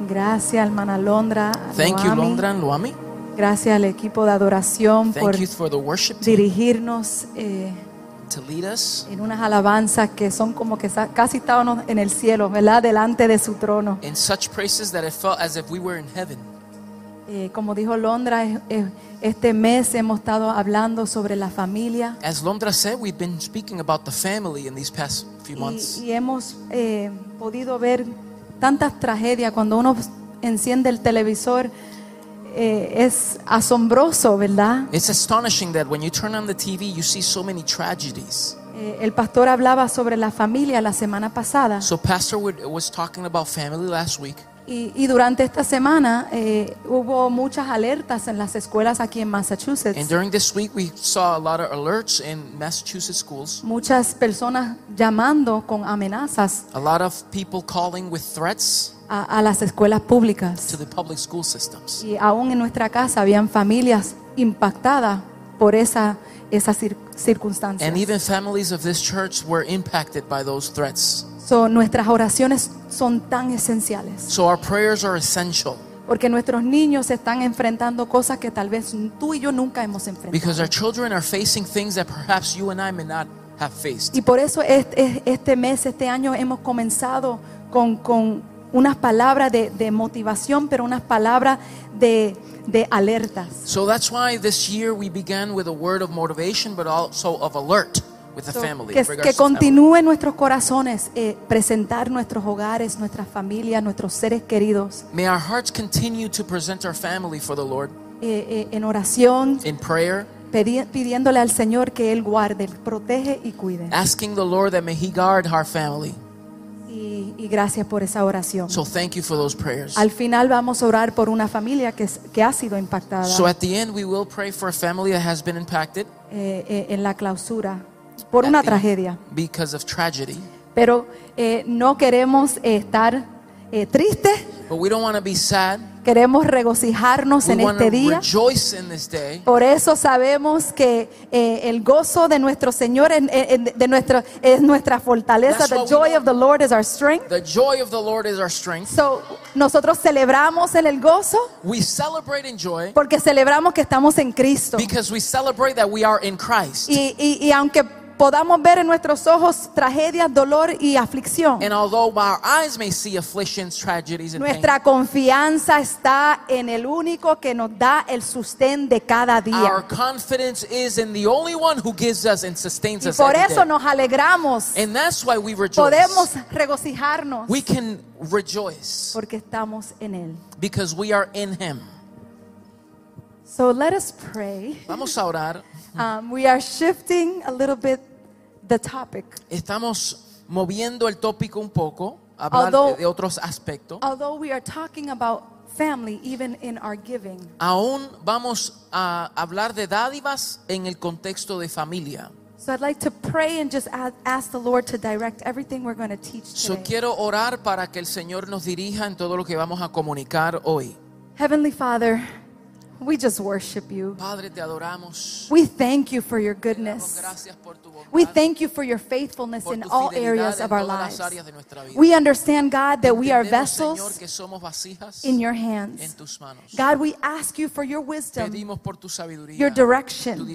Gracias, hermana Londra. Thank you. Londra and Luami. Gracias al equipo de adoración por Thank you for the worship team dirigirnos eh, to lead us en unas alabanzas que son como que casi estábamos en el cielo, ¿verdad? Delante de su trono. in such praises that it felt as if we were in heaven. Eh, como dijo Londra, es- es- este mes hemos estado hablando sobre la familia As Londra said, we've been speaking about the family in these past few y, months. y hemos eh, podido ver tantas tragedias cuando uno enciende el televisor. eh, es asombroso, ¿verdad? It's astonishing that when you turn on the TV, you see so many tragedies. Eh, el pastor hablaba sobre la familia la semana pasada So, Pastor was talking about family last week, y, y durante esta semana eh, hubo muchas alertas en las escuelas aquí en Massachusetts. and during this week, we saw a lot of alerts in Massachusetts schools. Muchas personas llamando con amenazas A lot of people calling with threats a, a las escuelas públicas. to the public school systems. Y aún en nuestra casa habían familias impactadas por esa, esas cir- circunstancias. And even families of this church were impacted by those threats. So, nuestras oraciones son tan esenciales. So, our prayers are essential Porque nuestros niños están enfrentando cosas que tal vez tú y yo nunca hemos enfrentado. because our children are facing things that perhaps you and I may not have faced. Y por eso este, este mes, este año, hemos comenzado con, con unas palabras de, de motivación, pero unas palabras de, de alertas. So that's why this year we began with a word of motivation, but also of alert with the So, family. que, continúe en nuestros corazones eh, presentar nuestros hogares, nuestras familias, nuestros seres queridos May our hearts continue to present our family for the Lord eh, eh, en oración, in prayer, pedi- pidiéndole al Señor que Él guarde, protege y cuide. asking the Lord that may He guard our family. Y, y gracias por esa oración. So thank you for those prayers. Al final vamos a orar por una familia que, ha sido impactada So at the end, we will pray for a family that has been impacted eh, eh, en la clausura por una tragedia. because of tragedy. Pero eh, no queremos eh, estar eh, tristes, But we don't want to be sad. queremos regocijarnos We en este día. in this day. Por eso sabemos que eh, el gozo de nuestro Señor en- en- de nuestro, es nuestra fortaleza. The joy of the Lord is our strength. The joy of the Lord is our strength. So, nosotros celebramos en el gozo We celebrate in joy porque celebramos que estamos en Cristo. because we celebrate that we are in Christ. Y, y- y aunque podamos ver en nuestros ojos tragedias, dolor y aflicción, And although our eyes may see afflictions, tragedies, and pain, nuestra confianza está en el único que nos da el sustén de cada our día. confidence is in the only one who gives us and sustains Y us por eso day. nos alegramos. And that's why we rejoice. Podemos regocijarnos We can rejoice porque estamos en Él. because we are in Him. So let us pray. Vamos a orar. Um, we are shifting a little bit the topic. Estamos moviendo el tópico un poco, hablar Although- de, otros aspectos. Although we are talking about family even in our giving. Aún vamos a hablar de dádivas en el contexto de familia. So I'd like to pray and just ask the Lord to direct everything we're going to teach So today. quiero orar para que el Señor nos dirija en todo lo que vamos a comunicar hoy. Heavenly Father, we just worship you. Padre, te adoramos. We thank you for your goodness. gracias por tu bondad, We thank you for your faithfulness in all areas of our lives. las áreas de nuestra vida. We understand, God, that we are vessels que somos vasijas in your hands. God, we ask you for your wisdom, Pedimos por tu sabiduría, your direction.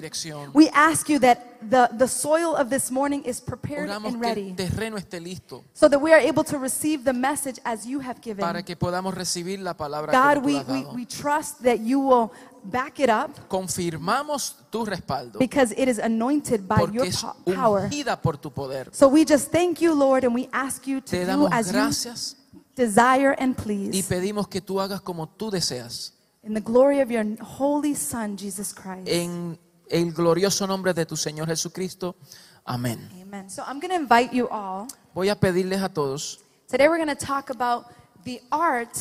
We ask you that the, the soil of this morning is prepared and ready terreno esté listo so that we are able to receive the message as you have given. para que podamos recibir la palabra God, we, we, we trust that you will back it up Confirmamos tu respaldo because it is anointed by porque your es po- power. ungida por tu poder. So we just thank you, Lord, and we ask you Te to do damos as you desire and please. y pedimos que tú hagas como tú deseas. In the glory of your holy Son, Jesus Christ. En el glorioso nombre de tu Señor Jesucristo. Amén. Amen. So I'm going to invite you all. Voy a pedirles a todos. Today we're going to talk about the art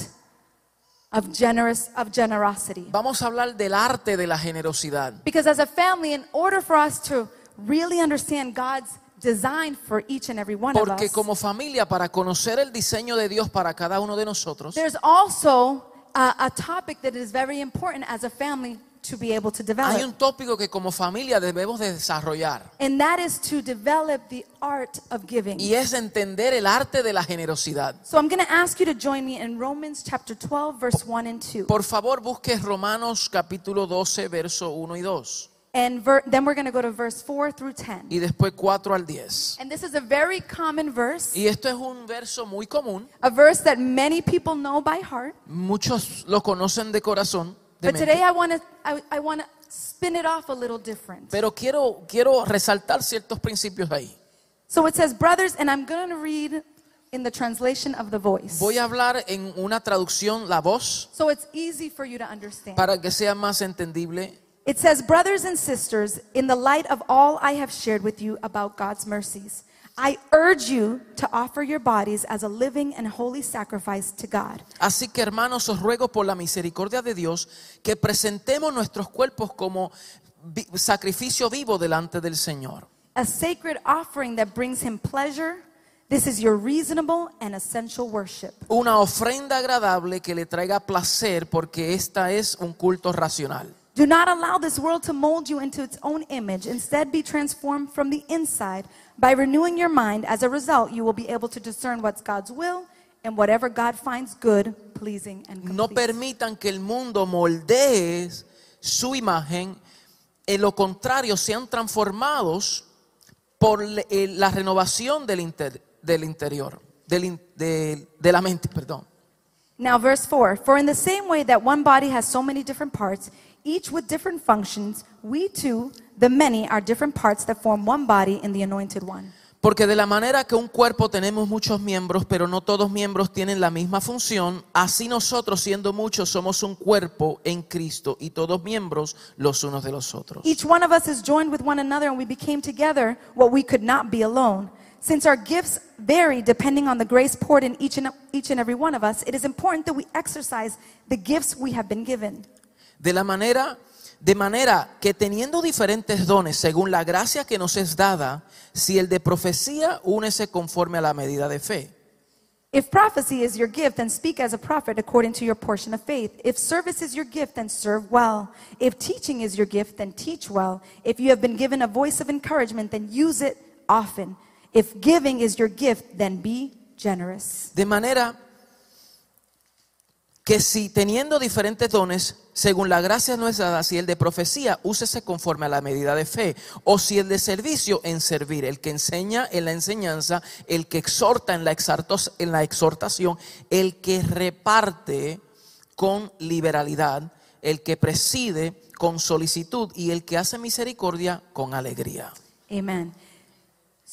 of generous of generosity. Vamos a hablar del arte de la generosidad. Because as a family, in order for us to really understand God's design for each and every one of Porque us, como familia, para conocer el diseño de Dios para cada uno de nosotros, there's also a, a topic that is very important as a family to be able to Hay develop. un tópico que como familia debemos de desarrollar And that is to develop the art of giving. y es entender el arte de la generosidad. So I'm going to ask you to join me in Romans chapter 12, verse 1 and 2. Por favor, busque Romanos capítulo 12, verso 1 y 2 And ver- then we're going to go to verse 4 through 10. y después 4 al 10. And this is a very common verse, Y esto es un verso muy común, a verse that many people know by heart. muchos lo conocen de corazón, But today. I want to I, I want to spin it off a little different. pero quiero, quiero resaltar ciertos principios ahí. So it says, brothers, and I'm going to read in the translation of the voice. Voy a hablar en una traducción, la voz, So it's easy for you to understand. para que sea más entendible. It says, Brothers and sisters, in the light of all I have shared with you about God's mercies, I urge you to offer your bodies as a living and holy sacrifice to God. Así que hermanos, os ruego por la misericordia de Dios que presentemos nuestros cuerpos como sacrificio vivo delante del Señor. A sacred offering that brings him pleasure. This is your reasonable and essential worship. Una ofrenda agradable que le traiga placer porque esta es un culto racional. Do not allow this world to mold you into its own image. Instead, be transformed from the inside by renewing your mind. As a result, you will be able to discern what's God's will and whatever God finds good, pleasing, and No permitan que el mundo moldee su imagen, en lo contrario sean transformados por eh, la renovación del, inter- del interior, del de, de la mente, perdón. Now, verse 4 For in the same way that one body has so many different parts, each with different functions, we too, the many, are different parts that form one body in the anointed one. Porque de la manera que un cuerpo tenemos muchos miembros, pero no todos miembros tienen la misma función, así nosotros siendo muchos somos un cuerpo en Cristo y todos miembros los unos de los otros. Each one of us is joined with one another, and we became together what we could not be alone. Since our gifts vary depending on the grace poured in each and, each and every one of us, it is important that we exercise the gifts we have been given. De la manera de manera que teniendo diferentes dones según la gracia que nos es dada, si el de profecía únese conforme a la medida de fe. If prophecy is your gift, then speak as a prophet according to your portion of faith. If service is your gift, then serve well. If teaching is your gift, then teach well. If you have been given a voice of encouragement, then use it often. If giving is your gift, then be generous. De manera que si teniendo diferentes dones, según la gracia no es dada, si el de profecía, úsese conforme a la medida de fe, o si el de servicio, en servir, el que enseña en la enseñanza, el que exhorta en la, en la exhortación, el que reparte con liberalidad, el que preside con solicitud y el que hace misericordia con alegría. Amen.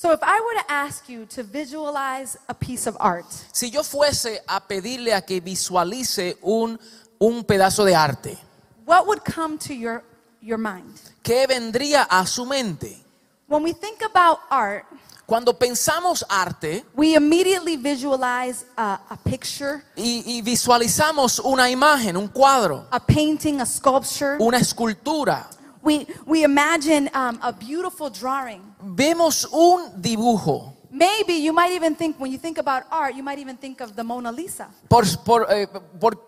So if I were to ask you to visualize a piece of art, Si yo fuese a pedirle a que visualice un, un pedazo de arte, what would come to your, your mind? ¿qué vendría a su mente? When we think about art, Cuando pensamos arte we immediately visualize a, a picture, y, y visualizamos una imagen, un cuadro, a painting, a sculpture. una escultura, We, we imagine um, a beautiful drawing. vemos un dibujo. Maybe you might even think, when you think about art, you might even think of the Mona Lisa. Por, por, eh, por-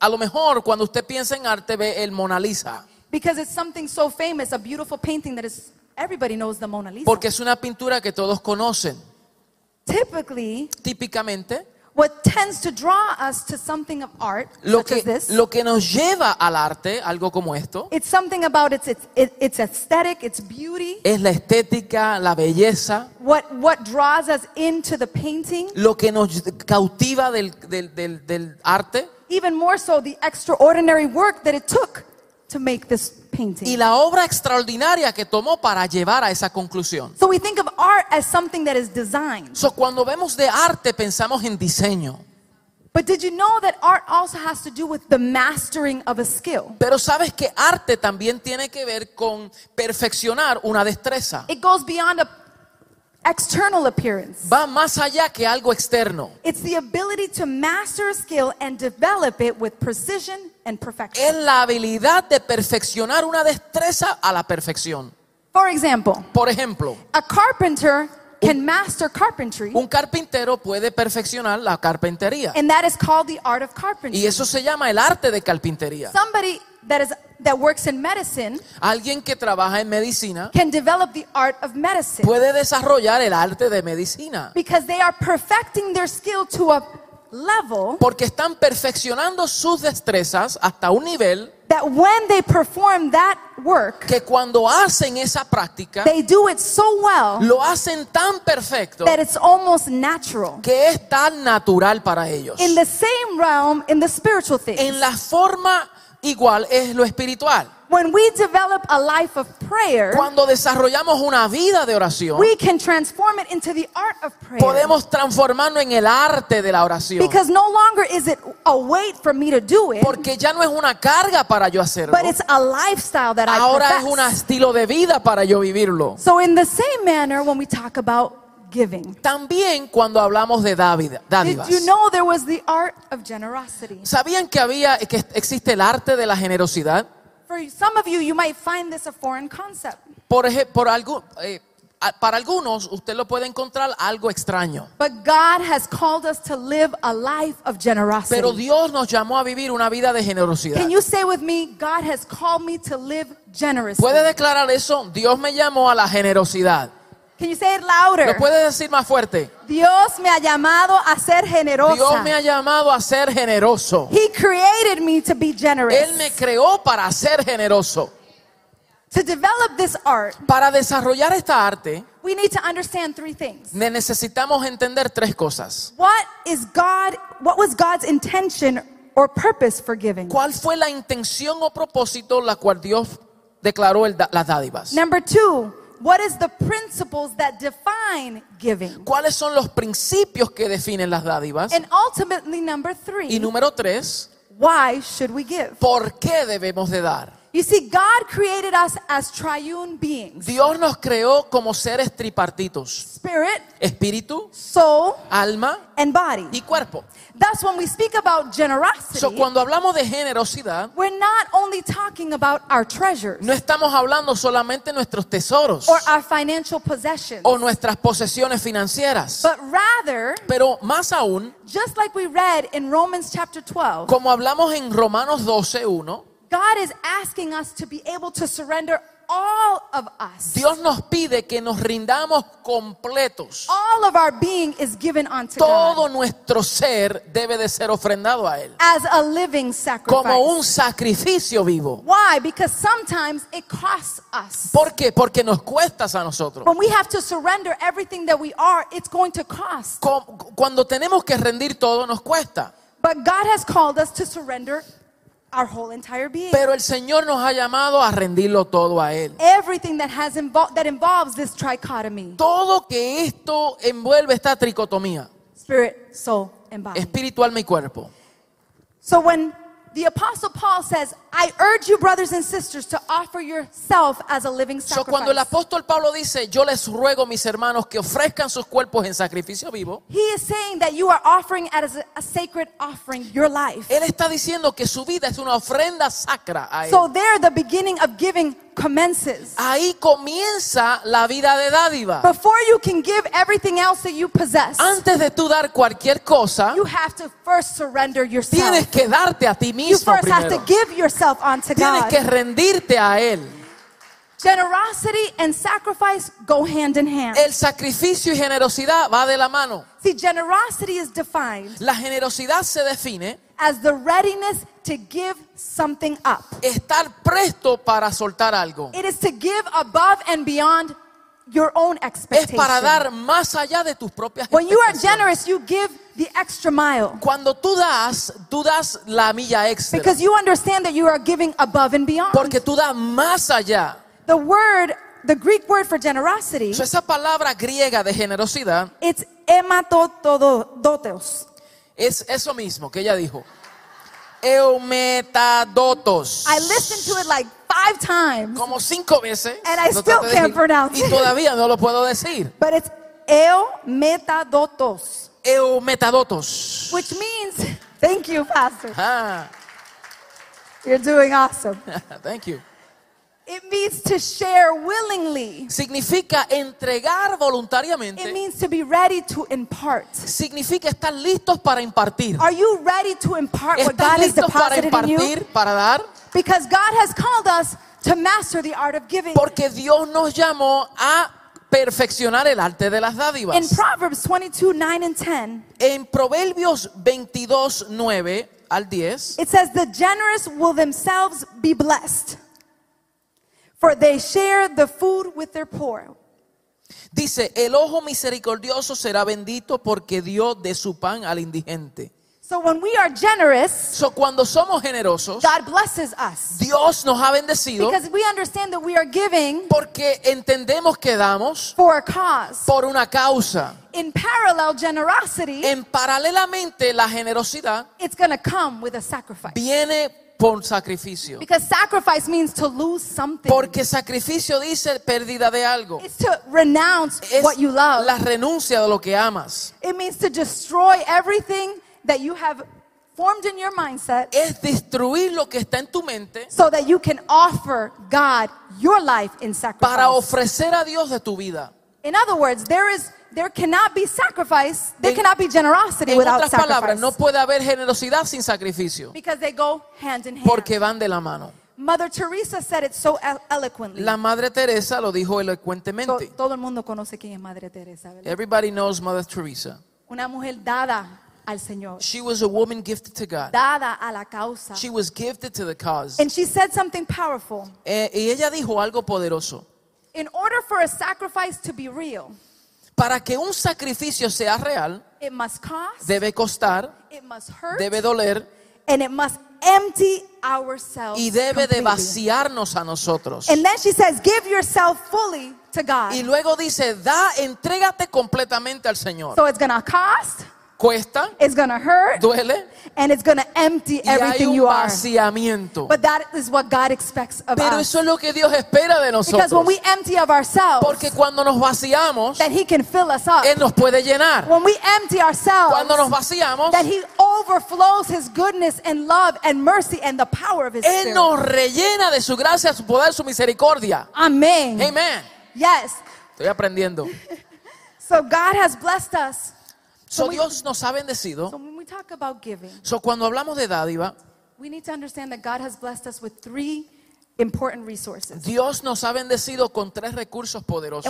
a lo mejor cuando usted piensa en arte ve el Mona Lisa, Because it's something so famous, a beautiful painting that is, everybody knows the Mona Lisa. porque es una pintura que todos conocen. Typically, Típicamente, what tends to draw us to something of art, lo such as que, this, lo que nos lleva al arte, algo como esto, it's something about its, its, its aesthetic, its beauty, es la estética, la belleza, what, what draws us into the painting, lo que nos cautiva del, del- del- del arte. even more so the extraordinary work that it took to make this painting. y la obra extraordinaria que tomó para llevar a esa conclusión. So we think of art as something that is designed. So, cuando vemos de arte pensamos en diseño, But did you know that art also has to do with the mastering of a skill? pero sabes que arte también tiene que ver con perfeccionar una destreza. It goes beyond a external appearance. Va más allá que algo externo. It's the ability to master a skill and develop it with precision and Es perfection. la habilidad de perfeccionar una destreza a la perfección. For example, Por ejemplo, a carpenter can master carpentry, un carpintero puede perfeccionar la carpintería. and that is called the art of carpentry. Y eso se llama el arte de carpintería. Somebody that is that works in medicine Alguien que trabaja en medicina can develop the art of medicine puede desarrollar el arte de medicina. because they are perfecting their skill to a level Porque están perfeccionando sus destrezas hasta un nivel that when they perform that work, que cuando hacen esa práctica, they do it so well lo hacen tan perfecto that it's almost natural. que es tan natural para ellos. In the same realm, in the spiritual things, En la forma igual es lo espiritual. When we develop a life of prayer, Cuando desarrollamos una vida de oración, we can transform it into the art of prayer. podemos transformarlo en el arte de la oración. Because no longer is it a weight for me to do it, Porque ya no es una carga para yo hacerlo. but it's a lifestyle that I Ahora es profess. un estilo de vida para yo vivirlo. So in the same manner, when we talk about giving, También cuando hablamos de dádivas. you know there was the art of generosity? ¿Sabían que había que existe el arte de la generosidad? For some of you, you might find this a foreign concept. Por por algo, eh, a- para algunos usted lo puede encontrar algo extraño. But God has called us to live a life of generosity. Pero Dios nos llamó a vivir una vida de generosidad. Can you say with me, God has called me to live generously? ¿Puede declarar eso? Dios me llamó a la generosidad. Can you say it louder? ¿Lo puede decir más fuerte? Dios me ha llamado a ser generosa. Dios me ha llamado a ser generoso. He created me to be generous. Él me creó para ser generoso. To develop this art, Para desarrollar esta arte, we need to understand three things. ne- necesitamos entender tres cosas. What is God, what was God's intention or purpose for giving? ¿Cuál fue la intención o propósito la cual Dios declaró el las dádivas? Number two, what is the principles that define giving? ¿Cuáles son los principios que definen las dádivas? And ultimately, number Y three, número tres, why should we give? ¿por qué debemos de dar? You see, God created us as triune beings Dios nos creó como seres tripartitos, spirit, espíritu, soul, alma and body. y cuerpo. Thus, when we speak about generosity, So, cuando hablamos de generosidad, we're not only talking about our treasures no estamos hablando solamente nuestros tesoros or our financial possessions, o nuestras posesiones financieras, but rather, pero más aún, just like we read in Romans chapter 12, como hablamos en Romanos 12:1, God is asking us to be able to surrender all of us. Dios nos pide que nos rindamos completos. All of our being is given unto Todo God nuestro ser debe de ser ofrendado a Él as a living sacrifice. como un sacrificio vivo. Why? Because sometimes it costs us. ¿Por qué? Porque nos cuesta a nosotros. When we have to surrender everything that we are, it's going to cost. Cuando tenemos que rendir todo nos cuesta. But God has called us to surrender our whole entire being. Pero el Señor nos ha llamado a rendirlo todo a Él. Everything that has invol- that involves this trichotomy, Todo que esto envuelve esta tricotomía, spirit, soul, and body. espíritu, alma y cuerpo. So when the apostle Paul says, "I urge you brothers and sisters to offer yourself as a living So, cuando el sacrifice." apóstol Pablo dice, yo les ruego, mis hermanos, que ofrezcan sus cuerpos en sacrificio vivo, He is saying that you are offering as a, a sacred offering your life. él está diciendo que su vida es una ofrenda sacra a él. So there the beginning of giving commences. Ahí comienza la vida de dádiva. Before you can give everything else that you possess, Antes de tú dar cualquier cosa, you have to first surrender yourself. tienes que darte a ti You mismo first have to primero. give yourself unto Tienes God. que rendirte a él. Generosity and sacrifice go hand in hand. El sacrificio y generosidad va de la mano. See, generosity is defined La generosidad se define as the readiness to give something up. estar presto para soltar algo. It is to give above and beyond your own Es expectation. para dar más allá de tus propias When you are generous, you give the extra mile Cuando tú das, tú das la milla extra. because you understand that you are giving above and beyond. Porque tú das más allá. The word, the Greek word for generosity, So, esa palabra griega de generosidad it's ematodotos. es eso mismo que ella dijo. Eumetadotos. I listened to it like five times, Como cinco veces. And I still can't pronounce Y it. todavía no lo puedo decir. but it's eometadotos, Eumetadotos. which means, thank you, Pastor. Ah, You're doing awesome. thank you. It means to share willingly. Significa entregar voluntariamente. It means to be ready to impart. Significa estar listos para impartir. Are you ready to impart what God has listos para deposited in you? para dar? Because God has called us to master the art of giving. Porque Dios nos llamó a perfeccionar el arte de las In dádivas. Proverbs 22, 9 and 10, En Proverbios 22, 9 al 10, it says, The generous will themselves be blessed, for they share the food with their poor. dice, el ojo misericordioso será bendito porque dio de su pan al indigente. So when we are generous, So, cuando somos generosos, God blesses us. Dios nos ha bendecido Because we understand that we are giving porque entendemos que damos for a cause. por una causa. In parallel generosity, En paralelamente la generosidad it's going to come with a sacrifice. viene por sacrificio. Because sacrifice means to lose something. Porque sacrificio dice pérdida de algo. It's to renounce Es what you love. la renuncia de lo que amas. It means to destroy everything that you have formed in your mindset Es destruir lo que está en tu mente so that you can offer God your life in sacrifice. para ofrecer a Dios de tu vida. In other words, there is there cannot be sacrifice, there En- cannot be generosity En without otras palabras, no puede haber generosidad sin sacrificio. because they go hand in hand. Porque van de la mano. Mother Teresa said it so elo- eloquently. La Madre Teresa lo dijo elocuentemente. todo el mundo conoce quién es Madre Teresa, ¿verdad? Everybody knows Mother Teresa. Una mujer dada al Señor, She was a woman gifted to God. dada a la causa. She was gifted to the cause. And she said something powerful. Eh, y ella dijo algo poderoso. In order for a sacrifice to be real, Para que un sacrificio sea real, it must cost, debe costar, it must hurt, debe doler and it must empty ourselves. y debe de vaciarnos a nosotros. And then she says, give yourself fully to God. Y luego dice, da, entrégate completamente al Señor. So it's to cost, Cuesta, it's to hurt, duele and it's to empty y hay everything un you are. vaciamiento. But that is what God expects of Pero us. eso es lo que Dios espera de Because nosotros. when we empty of ourselves, Porque cuando nos vaciamos, that He can fill us up. Él nos puede llenar. When we empty ourselves, Cuando nos vaciamos, that He overflows His goodness and love and mercy and the power of His Él Spirit. nos rellena de su gracia, su poder, su misericordia. Amen. Amén. Yes. Estoy aprendiendo. So God has blessed us. So, we- Dios nos ha So bendecido. when we talk about giving, So, cuando hablamos de dádiva, we need to understand that God has blessed us with three important resources. Dios nos ha bendecido con tres recursos And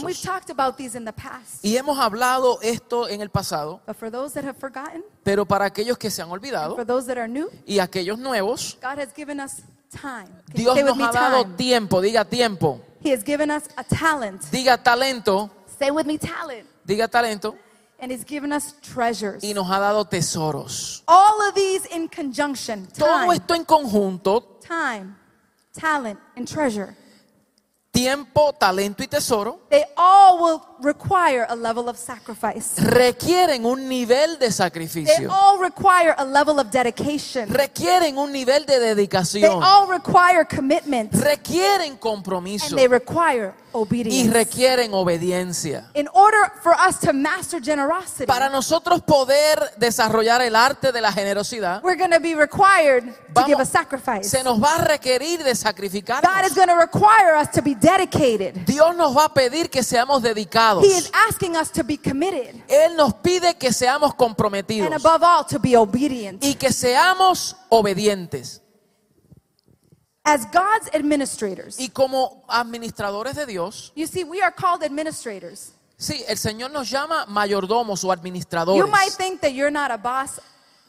we've poderosos. talked about these in the past. Y hemos hablado esto en el pasado, But for those that have forgotten, pero para aquellos que se han olvidado for those that are new, y aquellos nuevos, God has given us time. Dios nos ha dado time? tiempo, diga tiempo, He has given us a talent. diga talento, Say with me talent. diga talento, And He's given us treasures. y nos ha dado tesoros. All of these in conjunction. Todo Time, esto en conjunto, time, talent, and treasure. tiempo, talento y tesoro, They all will require a level of sacrifice. requieren un nivel de They sacrificio, all require a level of dedication. requieren un nivel de They dedicación, all require commitment. requieren compromiso And they require y obedience. requieren obediencia. In order for us to master generosity, Para nosotros poder desarrollar el arte de la generosidad, we're going to be required to give a vamos, sacrifice. se nos va a requerir de God is sacrificarnos. going to require us to be dedicated. Dios nos va a pedir que seamos dedicados. He is asking us to be committed. Él nos pide que seamos comprometidos And above all, to be obedient. y que seamos obedientes. As God's administrators, Y como administradores de Dios, you see, we are called administrators. sí, el Señor nos llama mayordomos o You administradores. might think that you're not a boss,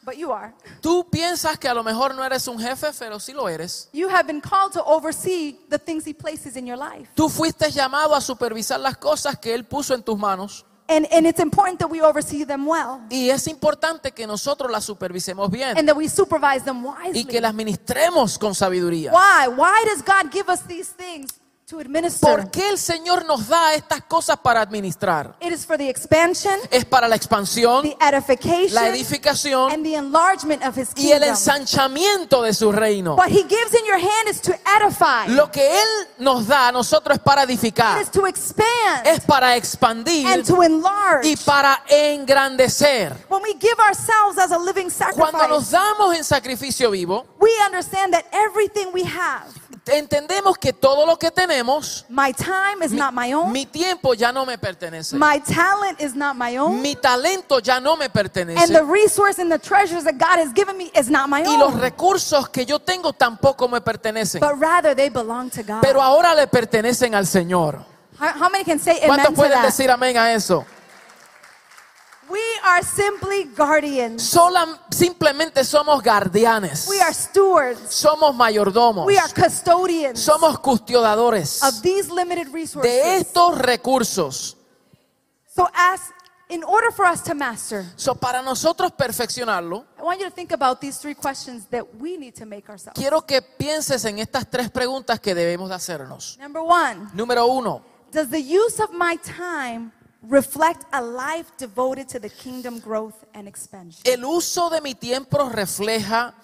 but you are. Tú piensas que a lo mejor no eres un jefe, pero sí lo eres. You have been called to oversee the things He places in your life. Tú fuiste llamado a supervisar las cosas que Él puso en tus manos. And, and it's important that we oversee them well Y es importante que nosotros las supervisemos bien and that we supervise them y wisely. que las ministremos con sabiduría. Why? Why does God give us these things to administer? ¿Por qué el Señor nos da estas cosas para administrar? It is for the expansion, Es para la expansión, the edification, la edificación and the enlargement of His y el kingdom. ensanchamiento de su reino. What He gives in your hand is to edify, Lo que Él nos da a nosotros es para it edificar, is to expand, es para expandir and to enlarge. y para engrandecer. When we give ourselves as a living Cuando nos sacrifice, damos en sacrificio vivo, we understand that everything we have entendemos que todo lo que tenemos, My time is not my own. mi tiempo ya no me pertenece. My talent is not my own. Mi talento ya no me And the pertenece. resource and the treasures that God has given me is not my Y los recursos que yo tengo tampoco me pertenecen. But rather they belong to God. Pero ahora le pertenecen al Señor. How, how many can say amen ¿Cuántos to pueden that? decir amén a eso? We are simply guardians. Sola- simplemente somos guardianes. We are stewards. Somos mayordomos. We are custodians Somos custodiadores of these limited resources. de estos recursos. So as in order for us to master, So, para nosotros perfeccionarlo, I want you to think about these three questions that we need to make ourselves. quiero que pienses en estas tres preguntas que debemos de hacernos. Number one, Número uno, does the use of my time reflect a life devoted to the kingdom growth and expansion? ¿el uso de mi tiempo refleja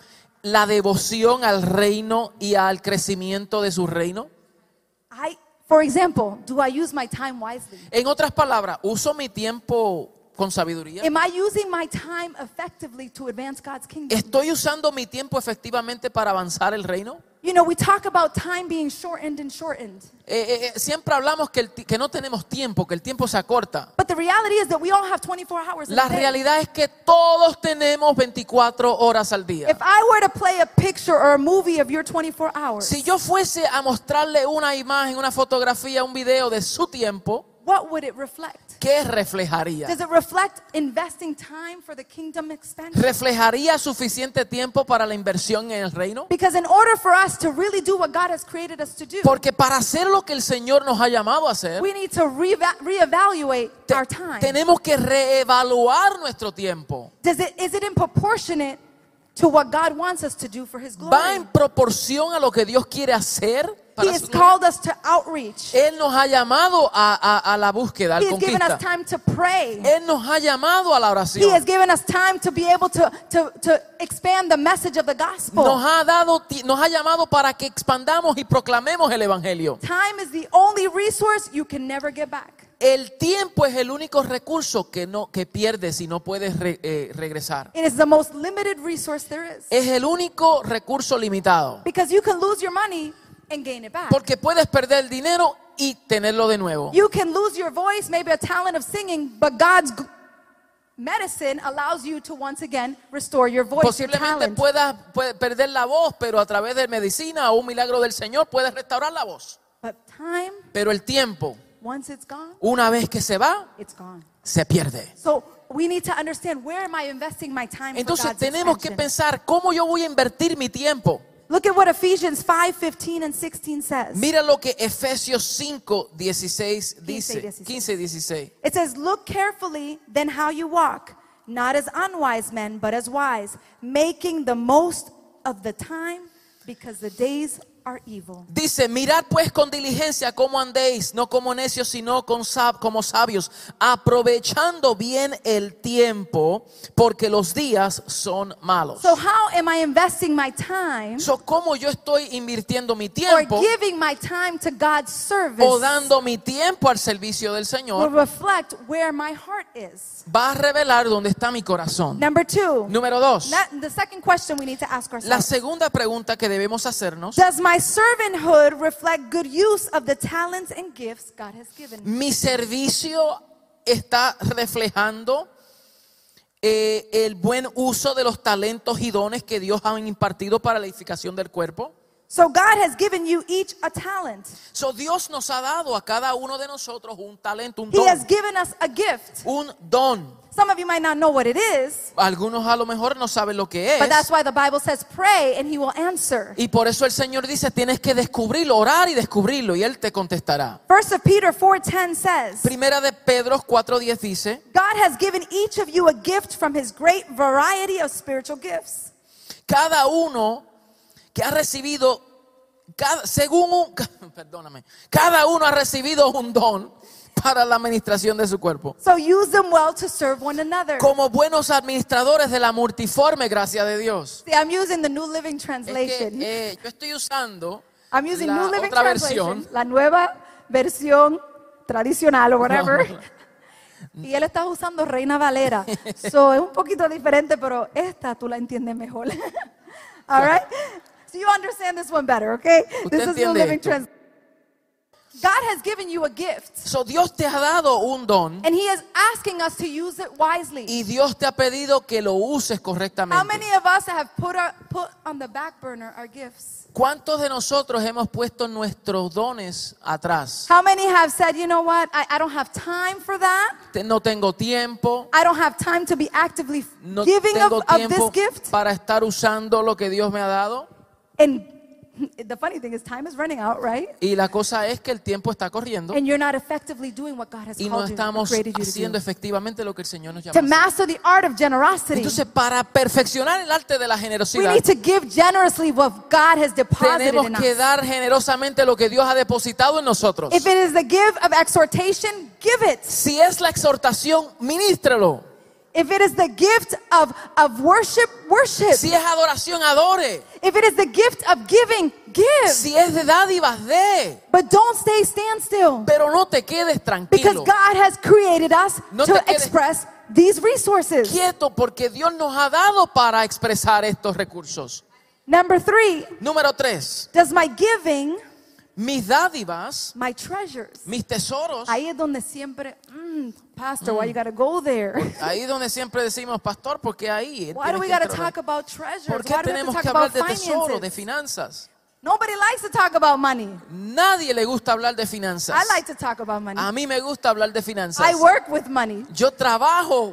la devoción al reino y al crecimiento de su reino? I, for example, do I use my time wisely? En otras palabras, ¿uso mi tiempo con sabiduría? Am I using my time effectively to advance God's kingdom? ¿Estoy usando mi tiempo efectivamente para avanzar el reino? You know, we talk about time being shortened and shortened. Eh, eh, eh, siempre hablamos que, el que no tenemos tiempo, que el tiempo se acorta. But the reality is that we all have 24 hours La realidad es que todos tenemos 24 horas al día. If I were to play a picture or a movie of your 24 hours, Si yo fuese a mostrarle una imagen, una fotografía, un video de su tiempo, what would it reflect? ¿Qué reflejaría? Does it reflect investing time for the kingdom expansion? ¿Reflejaría suficiente tiempo para la inversión en el reino? Because in order for us to really do what God has created us to do, Porque para hacer lo que el Señor nos ha llamado a hacer, we need to reevaluate te- our time. tenemos que reevaluar nuestro tiempo. Does it, is it in proportionate to what God wants us to do for His ¿Va glory? en proporción a lo que Dios quiere hacer? He has su gloria? called us to outreach. Él nos ha llamado a, a- a la búsqueda, al He has given conquista. us time to pray. Él nos ha llamado a la He oración. has given us time to be able to, to, to expand the message of the gospel. Nos ha dado, ti- nos ha llamado para que expandamos y proclamemos el evangelio. Time is the only resource you can never get back. El tiempo es el único recurso que no que pierdes y no puedes re- eh, regresar. It is the most limited resource there is. Es el único recurso limitado, Because you can lose your money and gain it back. porque puedes perder el dinero y tenerlo de nuevo. You can lose your voice, maybe a talent of singing, but God's medicine allows you to once again restore your voice, your Posiblemente talent. puedas puede perder la voz, pero a través de medicina o un milagro del Señor puedes restaurar la voz. But time, Pero el tiempo, once it's gone, una vez que se va, it's gone. se pierde. So we need to understand where am I investing my time for Entonces God's tenemos que expansion? pensar cómo yo voy a invertir mi tiempo. Look at what Ephesians 5, 15 and 16 says. Mira lo que Efesios 5, 16 dice. 16. 15 y 16. It says, Look carefully then how you walk, not as unwise men, but as wise, making the most of the time because the days are evil. Dice, mirad pues con diligencia cómo andéis, no como necios, sino con sab- como sabios, aprovechando bien el tiempo, porque los días son malos. So, how am I investing my time So, ¿Cómo yo estoy invirtiendo mi or tiempo giving my time to God's service o dando mi tiempo al servicio del will Señor? reflect where my heart is? Va a revelar dónde está mi corazón. Number two, Número dos, that- the second question we need to ask la ourselves segunda pregunta que debemos hacernos. Does my servanthood reflect good use of the talents and gifts God has given? Mi servicio está reflejando eh, el buen uso de los talentos y dones que Dios ha impartido para la edificación del cuerpo. So, God has given you each a talent. So, Dios nos ha dado a cada uno de nosotros un talento, un He has don. given us a gift. Un don. Some of you might not know what it is, Algunos a lo mejor no saben lo que but that's es. why the Bible says pray and he will answer. Y por eso el Señor dice, tienes que descubrirlo, orar y descubrirlo y Él te contestará. First of Peter 4:10 says, Primera de Pedro 4.10 dice, God has given each of you a gift from his great variety of spiritual gifts. cada uno que ha recibido, cada, según un, perdóname, cada uno ha recibido un don para la administración de su cuerpo. So use them well to serve one another. Como buenos administradores de la multiforme gracia de Dios. See, I'm using the New Living Es que, Translation. eh, yo estoy usando I'm using la New Living otra Translation, versión. la nueva versión tradicional o whatever. Y él está usando Reina Valera. So es un poquito diferente, pero esta tú la entiendes mejor. All right? So you understand this one better, okay? This is the entiende Living esto. Translation. God has given you a gift, So, Dios te ha dado un don and He is asking us to use it wisely. y Dios te ha pedido que lo uses How correctamente. many of us have put, our, put on the back burner our gifts? ¿Cuántos de nosotros hemos puesto nuestros dones atrás? How many have said, you know what, I, I don't have time for that? No tengo tiempo, I don't have time to be actively no giving of, tengo of tiempo this gift? para estar usando lo que Dios me ha dado. And the funny thing is, time is running out, right? Y la cosa es que el tiempo está corriendo And you're not effectively doing what God has y no you estamos you haciendo do. efectivamente lo que el Señor nos llama. To master the art of generosity, Entonces, para perfeccionar el arte de la we generosidad, need to give generously what God has deposited tenemos in que dar generosamente lo que Dios ha depositado en nosotros. If it is the give of exhortation, give it. Si es la exhortación, ministrelo. If it is the gift of, of worship, worship. Si es adoración, adore. If it is the gift of giving, give. Si es de dádivas, de. But don't stay standstill. Pero no te quedes Because. God has created us No to express these resources. Quieto porque Dios nos ha dado para expresar estos recursos. Number three, Número tres, does my giving, mis dádivas, my treasures. mis tesoros. Ahí es donde siempre, mm, Pastor, why you gotta go there? Ahí donde siempre decimos, pastor, porque ahí. Why do we gotta talk about treasures? ¿Por qué Why tenemos talk que hablar about de tesoro, de finanzas? Nobody likes to talk about money. Nadie le gusta hablar de finanzas. I like to talk about money. A mí me gusta hablar de finanzas. I work with money. Yo trabajo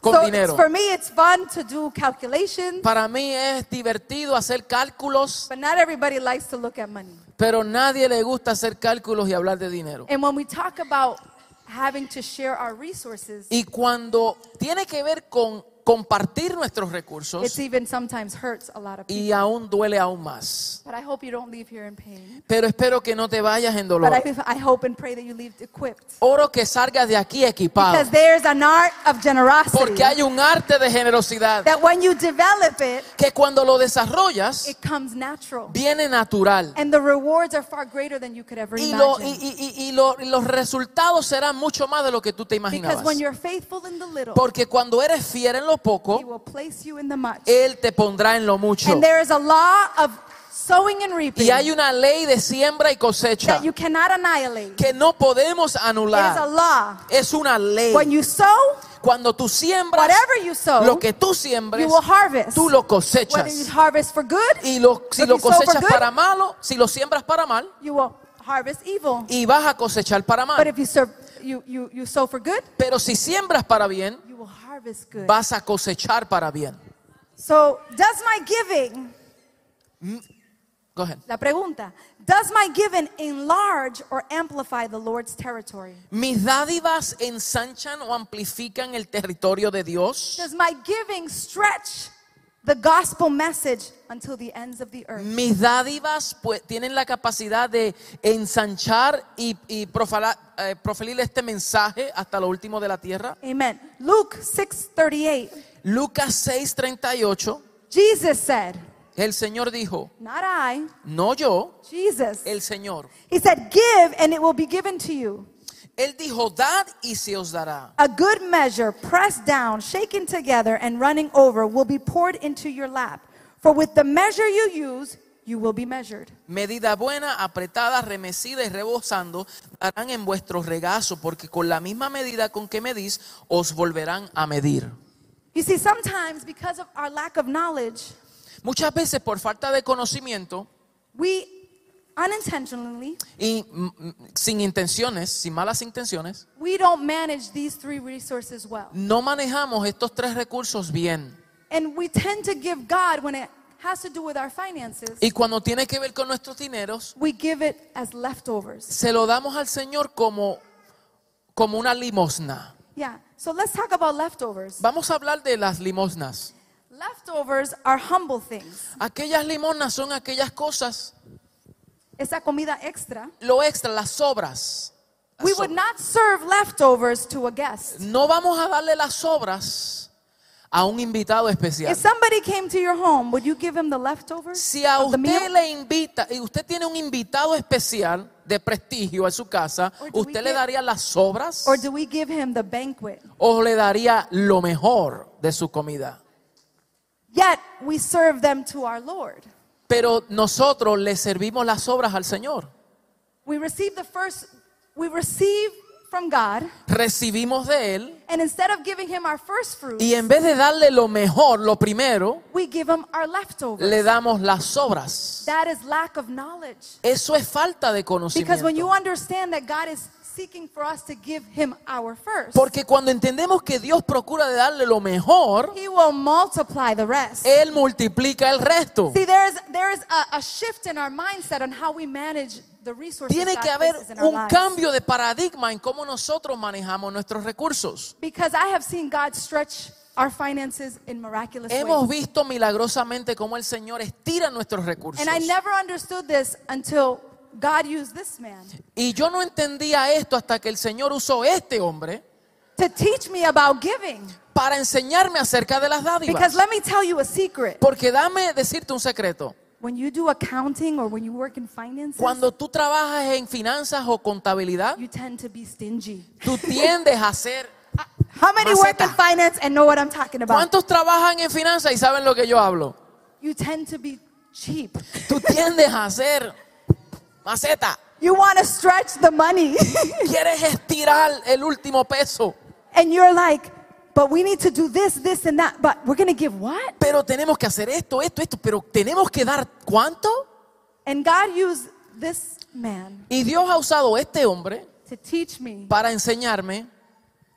con so dinero. for me, it's fun to do calculations, Para mí es divertido hacer cálculos, but not everybody likes to look at money. Pero nadie le gusta hacer cálculos y hablar de dinero. And when we talk about having to share our resources, Y cuando tiene que ver con compartir nuestros it's recursos, even sometimes hurts a lot of people. y aún duele aún más. But I hope you don't leave here in pain. Pero espero que no te vayas en But dolor. I, I hope and pray that you leave equipped. Oro que salgas de aquí equipado, Because there's an art of generosity porque hay un arte de generosidad that when you develop it, que cuando lo desarrollas it comes natural. viene natural. And the rewards are far greater than you could ever Y, lo- y- imagine. y- y- y lo- y los resultados serán mucho más de lo que tú te Because imaginabas. when you're faithful in the little, Porque cuando eres fiel en lo He poco, will place you in the much. Él te pondrá en lo mucho. And there is a law of sowing and reaping Y hay una ley de siembra y cosecha that you cannot annihilate. que no podemos anular. Es una ley. Cuando tú siembras, you sow, lo que tú siembres, tú lo cosechas. good, Y lo- si lo cosechas good, para malo, si lo siembras para mal, you will harvest evil. y vas a cosechar para But mal. if you, serve, you, you, you sow for good, Pero si siembras para bien, vas a cosechar para bien. So, does my giving, mm, Go ahead. la pregunta, does my giving enlarge or amplify the Lord's territory? ¿Mis dádivas ensanchan o amplifican el territorio de Dios? Does my giving stretch the gospel message until the ends of the earth? Mis dádivas pues, tienen la capacidad de ensanchar y, y profala- eh, proferir este mensaje hasta lo último de la tierra. Amen. Luke 6:38. Lucas 6:38, Jesus said, el Señor dijo, not I, no yo, Jesus. el Señor. He said, "Give and it will be given to you. Él dijo, dad y se os dará. A good measure, pressed down, shaken together and running over will be poured into your lap. For with the measure you use, you will be measured." Medida buena, apretada, remecida y rebosando darán en vuestro regazo, porque con la misma medida con que medís, os volverán a medir. You see, sometimes because of our lack of knowledge, Muchas veces por falta de conocimiento we unintentionally y mm, mm, sin intenciones, sin malas intenciones, we don't manage these three resources well. no manejamos estos tres recursos bien. And we tend to give God when it has to do with our finances. Y cuando tiene que ver con nuestros dineros, We give it as leftovers. se lo damos al Señor como, como una limosna. Yeah. So let's talk about leftovers. Vamos a hablar de las limosnas. Leftovers are humble things. Aquellas limosnas son aquellas cosas, Esa comida extra. lo extra, las sobras. Las We would not serve leftovers to a guest. no vamos a darle las sobras a un invitado especial. If somebody came to your home, would you give him the leftovers Si a usted le invita y usted tiene un invitado especial de prestigio a su casa, ¿usted le give- daría las sobras Or do we give him the banquet? o le daría lo mejor de su comida? Yet we serve them to our Lord. Pero nosotros le servimos las obras al Señor. We receive the first, we receive from God, Recibimos de Él and instead of giving Him our first fruit, y en vez de darle lo mejor, lo primero, we give Him our leftovers. le damos las obras. That is lack of knowledge. Eso es falta de Because when you conocimiento. understand that God is seeking for us to give Him our first, Porque cuando entendemos que Dios procura de darle lo mejor, He will multiply the rest. Él multiplica el resto. See, there is, there is a, a shift in our mindset on how we manage Tiene que haber un cambio de paradigma en cómo nosotros manejamos nuestros recursos. Because I have seen God stretch our finances in miraculous Hemos ways. visto milagrosamente cómo el Señor estira nuestros recursos. And I never understood this until God used this man Y yo no entendía esto hasta que el Señor usó este hombre to teach me about giving. para enseñarme acerca de las Because dádivas. let me tell you a secret. Porque dame decirte un secreto. When you do accounting or when you work in finances, Cuando tú trabajas en finanzas o contabilidad, you tend to be stingy. tú tiendes a ser... How many work Maceta. in finance and know what I'm talking about? ¿Cuántos trabajan en finanzas y saben lo que yo hablo? You tend to be cheap. Tú tiendes a ser maceta. You want to stretch the money. Quieres estirar el último peso. and you're like, but we need to do this, this, and that. But we're going to give what? Pero tenemos que hacer esto, esto, esto. Pero tenemos que dar cuánto. And God used this man Y Dios ha usado este hombre to teach me para enseñarme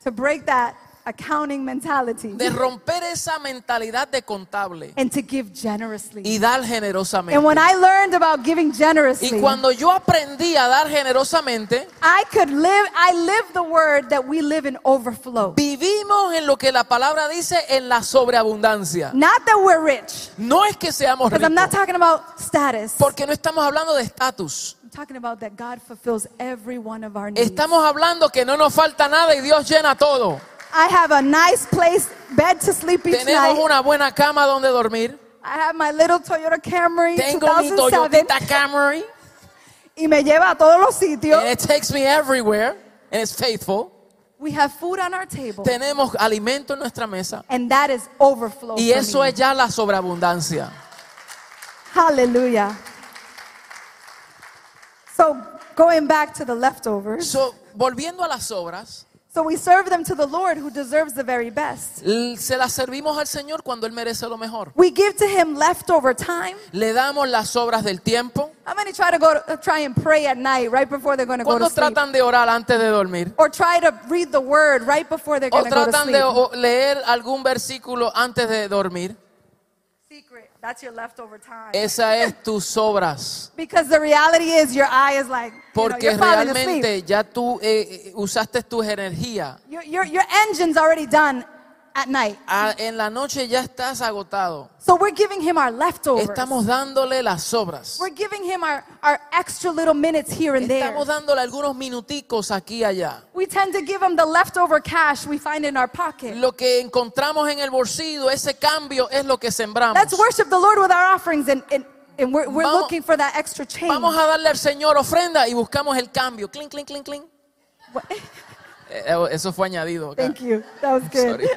to break that accounting mentality de romper esa mentalidad de contable and to give generously. y dar generosamente. And when I learned about giving generously, Y cuando yo aprendí a dar generosamente, I could live, I live the word that we live in overflow. vivimos en lo que la palabra dice en la sobreabundancia. Not that we're rich, No es que seamos because I'm not ricos, talking about status. porque no estamos hablando de estatus. I'm talking about that God fulfills every one of our needs. Estamos hablando que no nos falta nada y Dios llena todo. I have a nice place, bed to sleep each Tenemos night. una buena cama donde dormir. I have my little Toyota Camry Tengo mi 2007 Toyota Camry. y me lleva a todos los sitios. And it takes me everywhere. And it's faithful. We have food on our table. Tenemos alimento en nuestra mesa. And that is overflow. Y for eso me. es ya la sobreabundancia. Hallelujah. So, going back to the leftovers. So, volviendo a las obras, So, we serve them to the Lord who deserves the very best. se las servimos al Señor cuando Él merece lo mejor. We give to Him leftover time. Le damos las obras del tiempo. How many try to go to, uh, try and pray at night right before they're going to go to ¿Cuántos sleep? tratan de orar antes de dormir? Or try to read the word right before they're ¿O going to go to tratan sleep? de o- leer algún versículo antes de dormir? Secret. That's your leftover time. Esa es tus obras. Because the reality is your eye is like, Porque falling asleep. realmente ya tú eh, eh, usaste tu energía. Your, your, your engine's already done at night. Ah, en la noche ya estás agotado. So we're giving him our leftovers. Estamos dándole las obras. We're giving him our, our extra little minutes here and there. Estamos dándole algunos minuticos aquí y allá. We tend to give him the leftover cash we find in our pocket. Lo que encontramos en el bolsillo, ese cambio es lo que sembramos. Let's worship the Lord with our offerings and, and, and we're, we're Vamos- looking for that extra change. Vamos a darle al Señor ofrenda y buscamos el cambio. Clink, clink, clink, clink. Eh, eh, Eso fue añadido. acá. Thank you. That was good. Sorry.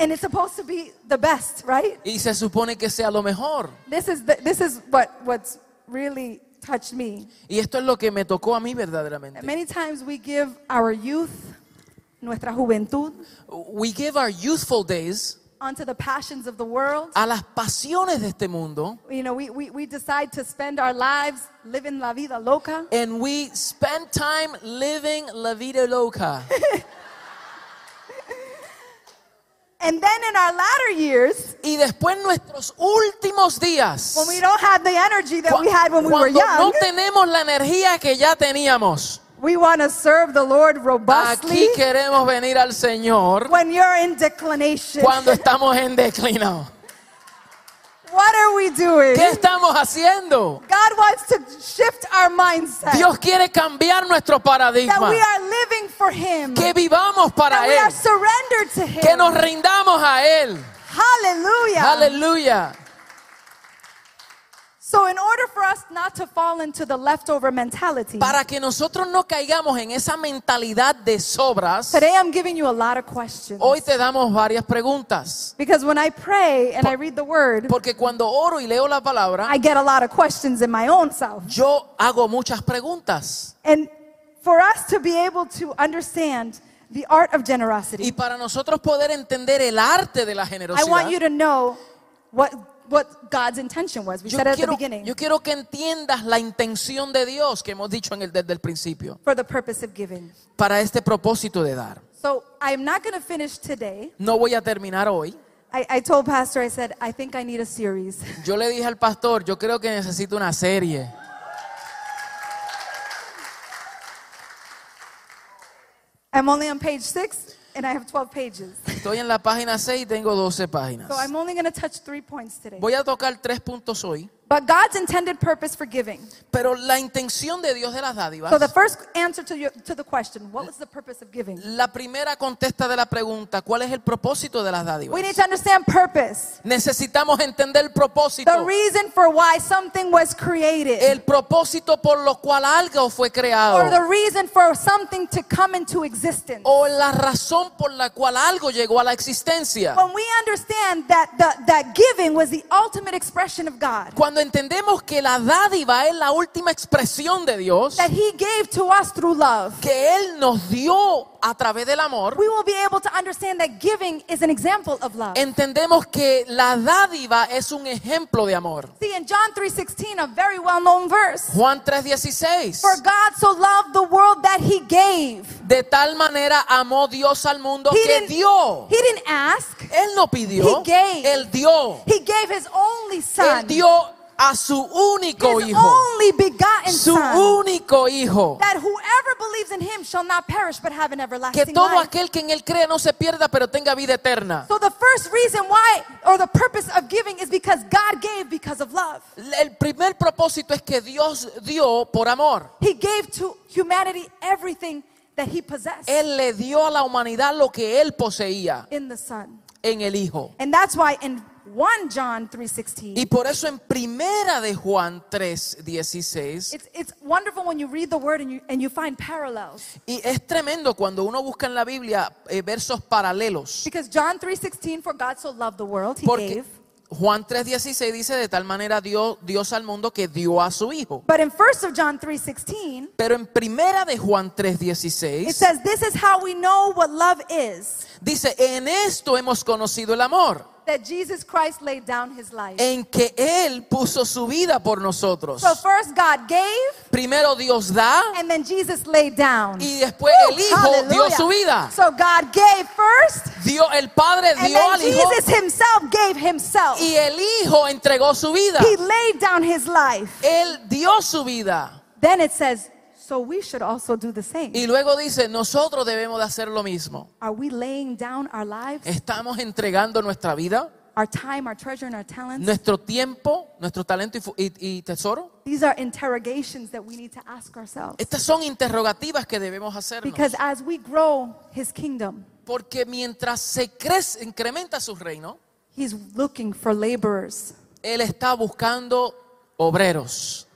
And it's supposed to be the best, right? Y se supone que sea lo mejor. This is, the, this is what, what's really touched me. Y esto es lo que me tocó a mí verdaderamente. Many times we give our youth, nuestra juventud, We give our youthful days onto the passions of the world. a las pasiones de este mundo You know, we, we, we decide to spend our lives living la vida loca. and we spend time living la vida loca. And then in our latter years, Y después nuestros últimos días, when we don't have the energy that we had when we were cuando no tenemos la energía que ya teníamos, we want to serve the Lord robustly. aquí queremos venir al Señor when you're in declination. cuando estamos en declino. What are we doing? ¿Qué estamos haciendo? God wants to shift our mindset. Dios quiere cambiar nuestro that paradigma, we are living for Him. que vivamos para that we are Él, surrendered to Him. que nos rindamos a Él. Hallelujah. Aleluya. So, in order for us not to fall into the leftover mentality, Para que nosotros no caigamos en esa mentalidad de sobras, today I'm giving you a lot of questions. hoy te damos varias preguntas. Because when I pray and I read the word, Porque cuando oro y leo la palabra, I get a lot of questions in my own self. yo hago muchas preguntas. And for us to be able to understand the art of generosity, Y para nosotros poder entender el arte de la generosidad, I want you to know what, what God's intention was. We yo said it at the quiero, beginning. yo quiero que entiendas la intención de Dios que hemos dicho en el, desde el principio, for the purpose of giving. para este propósito de dar. So I'm not going to finish today. No voy a terminar hoy. I, I told Pastor, I said, I think I need a series. Yo le dije al pastor, yo creo que necesito una serie. I'm only on page six and I have 12 pages. Estoy en la página 6 y tengo 12 páginas. So I'm only going to touch three points today. Voy a tocar tres puntos hoy, But God's intended purpose for giving. pero la intención de Dios de las dádivas, So the first answer to, your, to the question, what was the purpose of giving? la primera contesta de la pregunta, ¿cuál es el propósito de las dádivas? We need to understand purpose. Necesitamos entender el propósito, The reason for why something was created. el propósito por lo cual algo fue creado. Or the reason for something to come into existence. o la razón por la cual algo llegó a la existencia. When we understand that, the, that giving was the ultimate expression of God, Cuando entendemos que la dádiva es la última expresión de Dios, that He gave to us through love, que Él nos dio a través del amor, we will be able to understand that giving is an example of love. entendemos que la dádiva es un ejemplo de amor. See, in John 3.16, a very well-known verse, Juan 3:16. For God so loved the world that He gave. De tal manera amó Dios al mundo He que didn't, dio. he didn't ask, Él no pidió, He gave. Él dio. He gave His only Son, Él dio a su único His hijo, only begotten su Son, único hijo. that whoever believes in Him shall not perish but have an Que everlasting todo life. aquel que en él cree no se pierda, pero tenga vida eterna. So the first reason why, or the purpose of giving is because God gave because of love. El primer propósito es que Dios dio por amor. He gave to humanity everything that He possessed Él le dio a la humanidad lo que él poseía in the Son. en el hijo. And that's why in 1 John 3.16, Y por eso en primera de Juan 3:16 it's, it's wonderful when you read the word and you, and you find parallels. y es tremendo cuando uno busca en la Biblia eh, versos paralelos. Because John 3.16, for God so loved the world, He Porque gave. Juan 3:16 dice de tal manera dio Dios al mundo que dio a su hijo. But in 1 of John 3.16, Pero en primera de Juan it 3:16 says, this is how we know what love is. dice, "En esto hemos conocido el amor, That Jesus Christ laid down His life. en que él puso su vida por nosotros." So first God gave, Primero Dios da and then Jesus laid down. y después Woo, el hijo dio hallelujah. su vida. So God gave first, Dio el padre and dio then al hijo Jesus himself gave himself. y el hijo entregó su vida. He laid down his life. Él dio su vida. Then it says, so we should also do the same. Y luego dice, nosotros debemos de hacer lo mismo. Are we laying down our lives, Estamos entregando nuestra vida, our time, our treasure, and our talents? nuestro tiempo, nuestro talento y fu- y, y tesoro. These are interrogations that we need to ask ourselves. Estas son interrogativas que debemos hacernos. Because as we grow his kingdom, Porque mientras se crece, incrementa su reino, he's looking for laborers. Él está buscando obreros.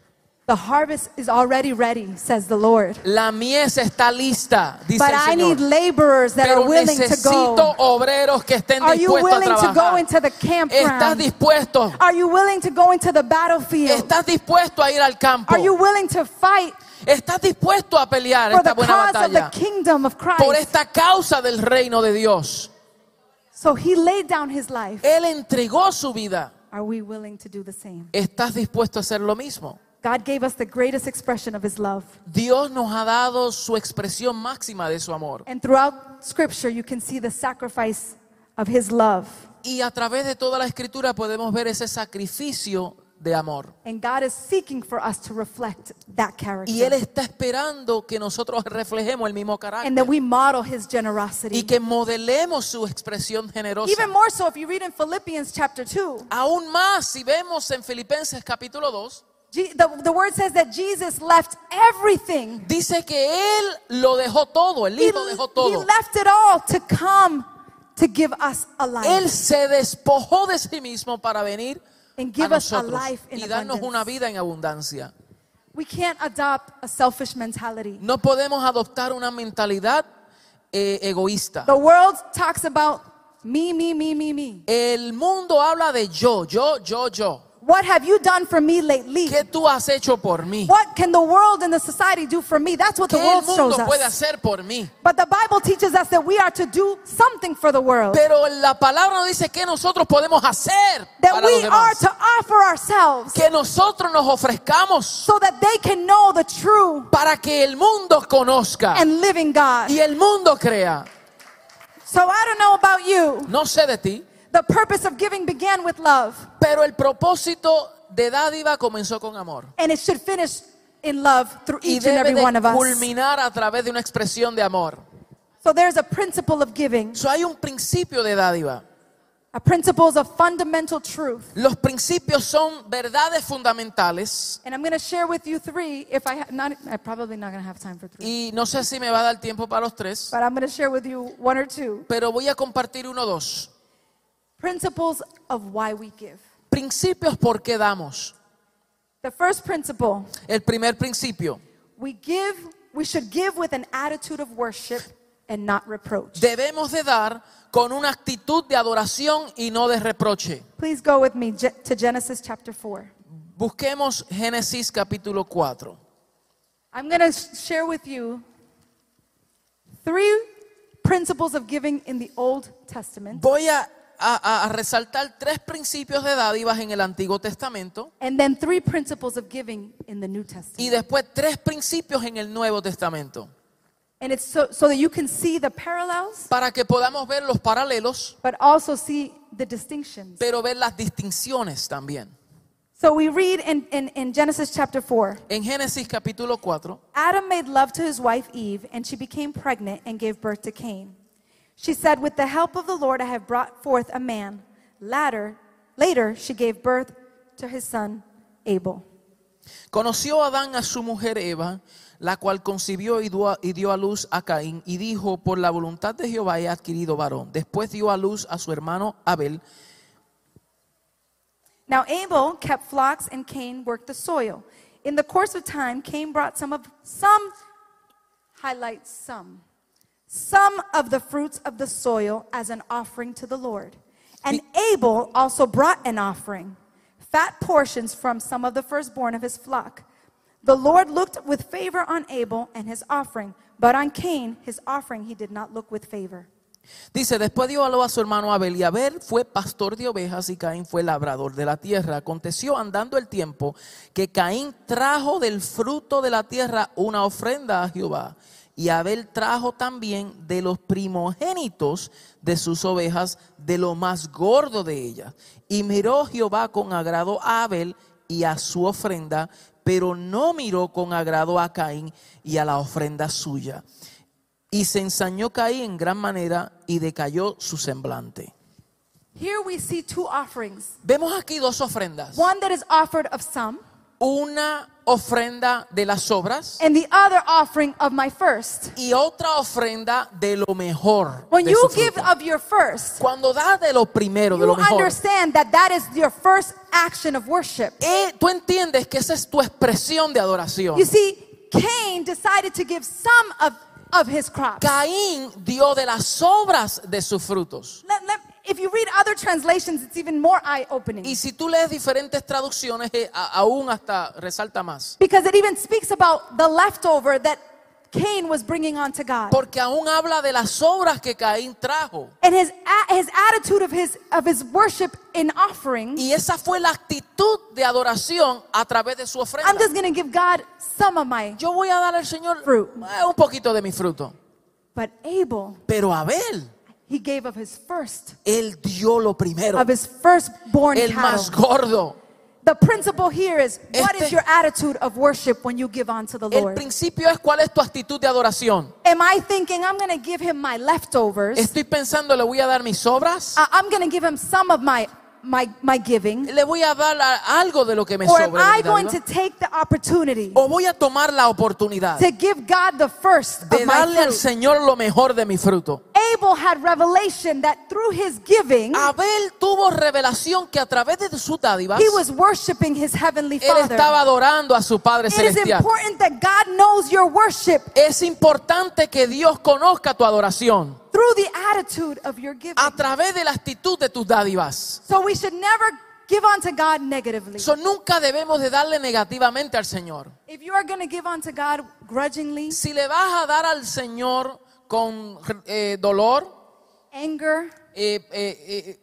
The harvest is already ready, says the Lord. La mies está lista, dice But el I need Señor. laborers that Pero are willing to necesito go. obreros que estén Are you dispuestos a willing to go trabajar. into the ¿Estás campground? dispuesto? Are you willing to go into the battlefield? ¿Estás dispuesto a ir al campo? Are you willing to fight ¿Estás dispuesto a pelear for esta the buena cause of the batalla? kingdom of Por Christ? esta causa del reino de Dios. So he laid down his life. Él entregó su vida. Are we willing to do the same? ¿Estás dispuesto a hacer lo mismo? God gave us the greatest expression of his love. Dios nos ha dado su expresión máxima de su amor. And throughout scripture, you can see the sacrifice of his love. Y a través de toda la escritura podemos ver ese sacrificio de amor. And God is seeking for us to reflect that Y Él character. está esperando que nosotros reflejemos el mismo And carácter. that we model his Y generosity. que modelemos su expresión generosa. Even more so if you read in Philippians chapter 2. Aún más si vemos en Filipenses capítulo 2, Je- The, the word says that Jesus left everything. dice que Él lo dejó todo, el He, Hijo dejó he todo. left it all to come to give us a Él life. se despojó de sí mismo para venir and a give us a nosotros life in y darnos una abundance. vida en abundancia. We can't adopt a selfish mentality. No podemos adoptar una mentalidad eh, egoísta. The world talks about me, me, me, me, me. El mundo habla de yo, yo, yo, yo. What have you done for me lately? ¿Qué tú has hecho por mí? What can the world and the society do for me? That's what ¿Qué the el world shows mundo puede us. hacer por mí? But the Bible teaches us that we are to do something for the world. Pero la palabra nos dice que nosotros podemos hacer That para los we are to offer ourselves Que nosotros nos ofrezcamos so that they can know the true para que el mundo conozca and living God. y el mundo crea. So I don't know about you. No sé de ti, The purpose of giving began with love, pero el propósito de dádiva comenzó con amor. and it should finish in love through Y each and every one of us. culminar a través de una expresión de amor. So there's a principle of giving. So, hay un principio de dádiva. A principle is a fundamental truth. Los principios son verdades fundamentales And I'm going to share with you three. If I not, I'm probably not going to have time for three, y no sé si me va a dar tiempo para los tres, but I'm going to share with you one or two pero voy a compartir uno o dos. Principles of why we give. Principios por qué damos. The first principle: El primer principio, we give. We should give with an attitude of worship and not reproach. debemos de dar con una actitud de adoración y no de reproche. Please go with me to Genesis chapter four. Busquemos Génesis capítulo 4. I'm going to share with you three principles of giving in the Old Testament, Voy a, a- a resaltar tres principios de dádivas en el Antiguo Testamento and then three principles of giving in the New y Testament. después tres principios en el Nuevo Testamento And it's so, so that you can see the parallels, para que podamos ver los paralelos, but also see the distinctions. pero ver las distinciones también. So we read in, in, in Genesis chapter 4 En Génesis capítulo 4 Adam made love to his wife Eve, and she became pregnant and gave birth to Cain. She said, With the help of the Lord, I have brought forth a man. Later, later she gave birth to his son Abel. Conoció Adán a su mujer Eva, la cual concibió y dio, a, y dio a luz a Caín, y dijo, por la voluntad de Jehová he adquirido varón. Después dio a luz a su hermano Abel. Now Abel kept flocks, and Cain worked the soil. In the course of time, Cain brought some of some highlight some some of the fruits of the soil as an offering to the Lord. And Abel also brought an offering, fat portions from some of the firstborn of his flock. The Lord looked with favor on Abel and his offering, but on Cain, his offering, he did not look with favor. Dice, después dio a a su hermano Abel, y Abel fue pastor de ovejas y Caín fue labrador de la tierra. Aconteció andando el tiempo que Caín trajo del fruto de la tierra una ofrenda a Jehová. Y Abel trajo también de los primogénitos de sus ovejas, de lo más gordo de ellas. Y miró Jehová con agrado a Abel y a su ofrenda, pero no miró con agrado a Caín y a la ofrenda suya. Y se ensañó Caín en gran manera y decayó su semblante. Here we see two offerings Vemos aquí dos ofrendas. one that is offered of some, Una ofrenda de las obras and the other offering of my first. y otra ofrenda de lo mejor. When de you su give fruto. of your first, Cuando das de lo primero, de you lo mejor, understand that that is your first action of worship. eh, tú entiendes que esa es tu expresión de adoración. You see, Cain decided to give some of, of his crops. Caín dio de las obras de sus frutos. Let- let- if you read other translations, it's even more eye opening. Y si tú lees diferentes traducciones, eh, a- aún hasta resalta más. Because it even speaks about the leftover that Cain was bringing onto God. Porque aún habla de las obras que Caín trajo. And his, a- his attitude of his, of his worship in offering, Y esa fue la actitud de adoración a través de su ofrenda. I'm just going to give God some of my. Yo voy a dar al Señor Fruit. eh, un poquito de mi fruto. But Abel, Pero Abel, he gave of his first, él dio lo primero, of his firstborn el más cattle. gordo. The principle here is what Este- is your attitude of worship when you give unto the Lord? El Lord? principio es cuál es tu actitud de adoración. Am I thinking I'm going to give him my leftovers? Estoy pensando, le voy a dar mis obras, I- uh, I'm going to give him some of my, my, my giving? le voy a dar a- algo de lo que me Or sobra. am de I mi going dádiva, to take the opportunity O voy a tomar la oportunidad to give God the first de of my darle al fruit? Señor lo mejor de mi fruto. Abel had revelation that through his giving, Abel tuvo revelación que a través de sus dádivas he was worshiping his heavenly él Father. estaba adorando a su Padre It is celestial. important that God knows your worship Es importante que Dios conozca tu adoración through the attitude of your giving. a través de la actitud de tus dádivas. So we should never give unto God negatively. So, nunca debemos de darle negativamente al Señor. If you are going to give unto God grudgingly, Si le vas a dar al Señor con eh, dolor, anger, eh, eh, eh,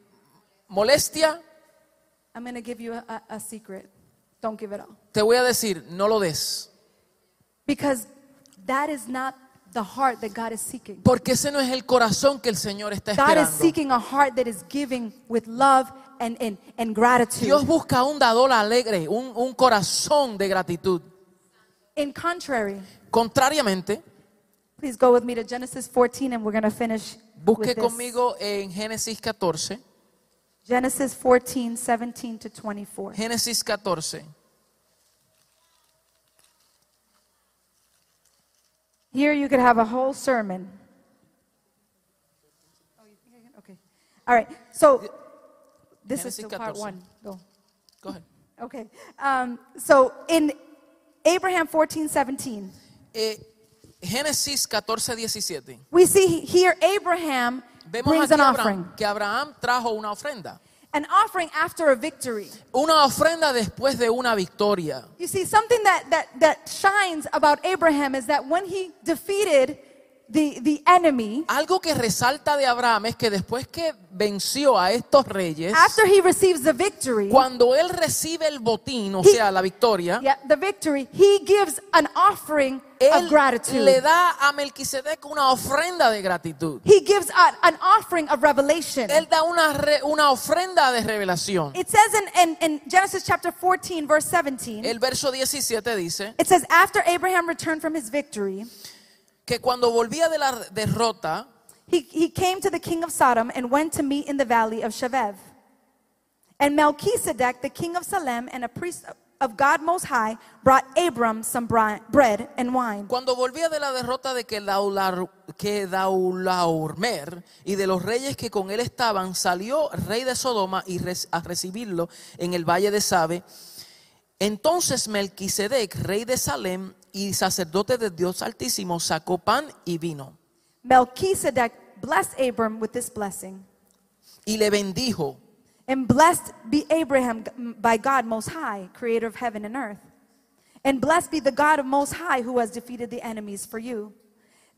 molestia, I'm going to give you a, a- a secret. Don't give it all. te voy a decir, no lo des. Because that is not the heart that God is seeking. Porque ese no es el corazón que el Señor está God is esperando. seeking a heart that is giving with love and, and, and gratitude. Dios busca un dador alegre, un, un corazón de gratitud. In contrary, Contrariamente, please go with me to Genesis 14 and we're going to finish busque with this. conmigo en Génesis 14. Genesis 14, 17 to 24. Génesis 14. Here you could have a whole sermon. Oh, you think I can? Okay. All right. So this is still part 14. one. Go. Go ahead. Okay. Um, so in Abraham 14, 17, Eh, Génesis 14, 17. we see here Abraham Vemos brings aquí an Abraham, offering. que Abraham trajo una ofrenda. An offering after a victory. Una ofrenda después de una victoria. You see, something that, that, that shines about Abraham is that when he defeated the, the enemy, Algo que resalta de Abraham es que después que venció a estos reyes, after he receives the victory, cuando él recibe el botín, o He- sea, la victoria, yeah, the victory, he gives an offering él of gratitude. le da a Melquisedec una ofrenda de gratitud. He gives a- an offering of revelation. Él da una, re- una ofrenda de revelación. It says in, in, in Genesis chapter 14, verse 17, El verso 17 dice it says, After Abraham returned from his victory, que cuando volvía de la derrota, he, he came to the king of Sodom and went to meet in the valley of Shevev. And Melchizedek, the king of Salem and a priest of God Most High, brought Abram some bread and wine. Cuando volvía de la derrota de Kedaular- y de los reyes que con él estaban, salió rey de Sodoma y a recibirlo en el valle de Sabe. Entonces Melquisedec, rey de Salem y sacerdote de Dios Altísimo, sacó pan y vino Melchizedek blessed Abram with this blessing. y le bendijo. And blessed be Abraham by God Most High, creator of heaven and earth. And blessed be the God of Most High who has defeated the enemies for you.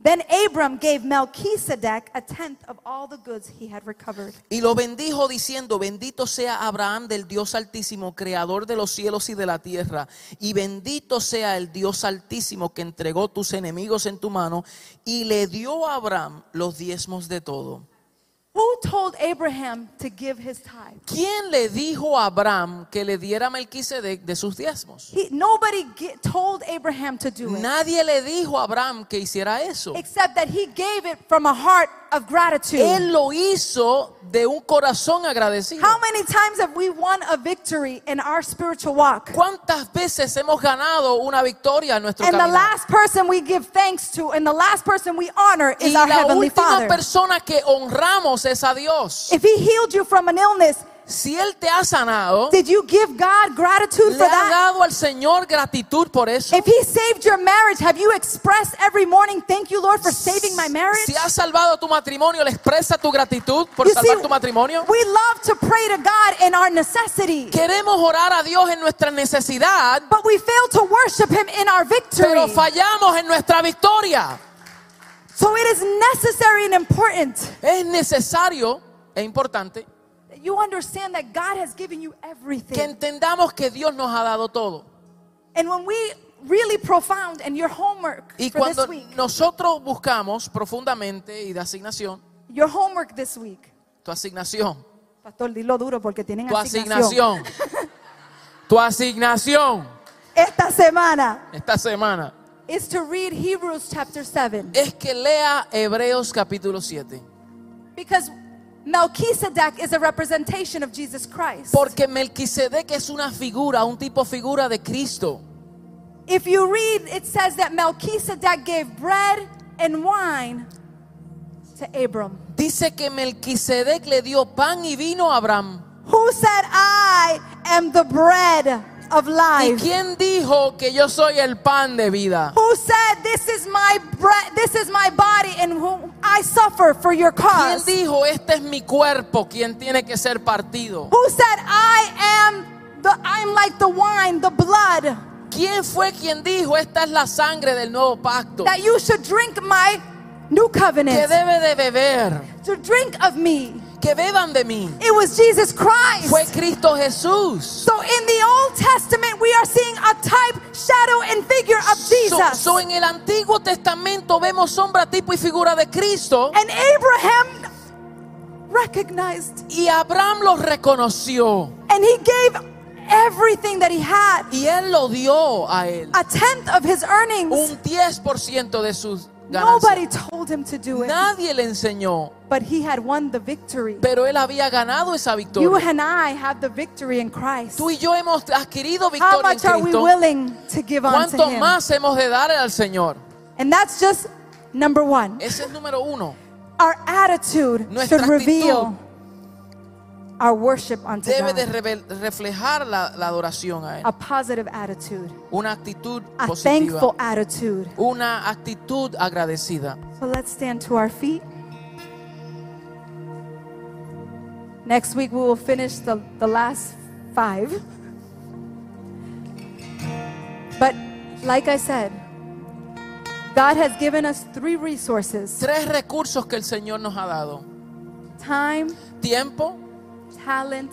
Then Abram gave Melchizedek a tenth of all the goods he had recovered. Y lo bendijo diciendo, bendito sea Abraham del Dios Altísimo, creador de los cielos y de la tierra. Y bendito sea el Dios Altísimo que entregó tus enemigos en tu mano y le dio a Abraham los diezmos de todo. Who told Abraham to give his tithe? ¿Quién le dijo a Abraham que le diera Melquisedec de sus diezmos? He, nobody gi- told Abraham to do it, Nadie le dijo a Abraham que hiciera eso. except that he gave it from a heart of gratitude. Él lo hizo de un corazón agradecido. How many times have we won a victory in our spiritual walk? ¿Cuántas veces hemos ganado una victoria en nuestro And the camino? last person we give thanks to and the last person we honor is Y our la Heavenly última Father. persona que honramos es a Dios. If He healed you from an illness, Si Él te ha sanado, did you give God gratitude le for ha that? dado al Señor gratitud por eso. If He saved your marriage, have you expressed every morning, thank you, Lord, for saving my marriage? Si ha salvado tu matrimonio, le expresa tu gratitud por You salvar see, tu matrimonio. we love to pray to God in our necessity, Queremos orar a Dios en nuestra necesidad, but we fail to worship Him in our victory. pero fallamos en nuestra victoria. So it is necessary and important Es necesario e importante you understand that God has given you que everything. entendamos que Dios nos ha dado todo. And when we really profound and your homework Y for cuando this week, nosotros buscamos profundamente y de asignación, your homework this week, tu asignación, Pastor, dilo duro porque tienen tu asignación. asignación, tu asignación Esta semana esta semana is to read Hebrews chapter 7 es que lea Hebreos capítulo 7. because Melchizedek is a representation of Jesus Christ. Porque Melquisedec es una figura, un tipo figura de Cristo. If you read, it says that Melchizedek gave bread and wine to Abram. Dice que Melquisedec le dio pan y vino a Abraham. Who said, I am the bread of ¿Y life? quién dijo que yo soy el pan de vida? Who said, This is my bread, this is my body, and whom I suffer for your ¿Quién cause? dijo este es mi cuerpo, quien tiene que ser partido? Who said, I am the I'm like the wine, the blood, ¿Quién fue quien dijo esta es la sangre del nuevo pacto? that you should drink my new Que covenant, debe de beber, to drink of me? Que beban de mí. It was Jesus Christ. Fue Cristo Jesús. So in the Old Testament, we are seeing a type, shadow, and figure of So, Jesus. so en el Antiguo Testamento vemos sombra, tipo y figura de Cristo. and Abraham recognized Y Abraham lo reconoció. and he gave everything that he had, Y él lo dio a él. a tenth of his earnings. Un 10% de sus Nobody told him to do it, Nadie le enseñó. but he had won the victory. Pero él había ganado esa You victoria. and I have the victory in Christ. Tú y yo hemos adquirido How victoria en much are we Cristo. willing to give unto ¿Cuánto him? más hemos de dar al Señor? And that's just number one. Ese es número uno. Our attitude Nuestra should reveal our worship unto Debe de God. reflejar la, la adoración a Él. A positive attitude, Una actitud a positiva. thankful attitude. Una actitud agradecida. So let's stand to our feet. Next week we will finish the, the last five. But like I said, God has given us three resources Tres recursos que el Señor nos ha dado. time, Tiempo, talent,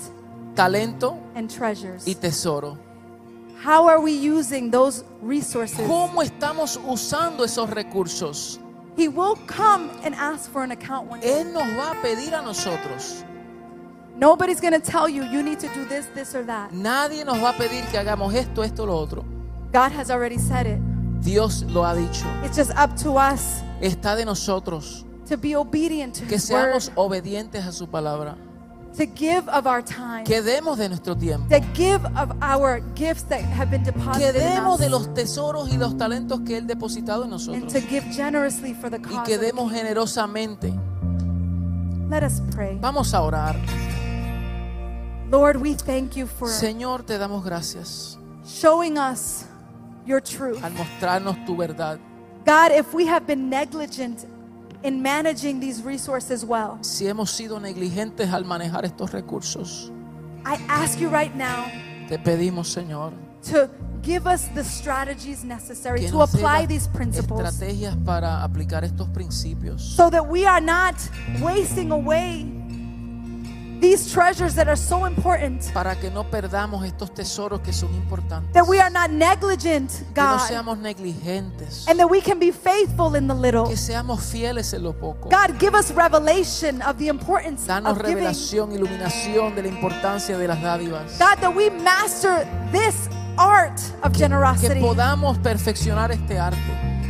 talento and treasures. y tesoro. How are we using those resources? ¿Cómo estamos usando esos recursos? He will come and ask for an account one day. Él nos va a pedir a nosotros. Nobody's going to tell you you need to do this, this, or that. Nadie nos va a pedir que hagamos esto, esto, lo otro. God has already said it. Dios lo ha dicho. It's just up to us Está de nosotros to be obedient to que His word, seamos obedientes a su palabra. To give of our time, Que demos de nuestro tiempo. to give of our gifts that have been Que deposited in demos de los tesoros y los talentos que Él depositado en and nosotros. to give generously for the Y cause. que of the demos generosamente. Let us pray. Vamos a orar. Lord, we thank you for Señor, te damos gracias showing us your truth. al mostrarnos tu verdad. God, if we have been negligent in managing these resources well, Si hemos sido negligentes al manejar estos recursos, I ask you right now te pedimos, Señor, to give us the strategies necessary to apply these principles estrategias para aplicar estos principios. so that we are not wasting away these treasures that are so important, Para que no perdamos estos tesoros que son importantes. that we are not negligent, Que no God, seamos negligentes. and that we can be faithful in the little. Que seamos fieles en lo poco. God, give us revelation of the importance Danos of giving. revelación, iluminación de la importancia de las dádivas. God, that we master this art of Que generosity podamos perfeccionar este arte.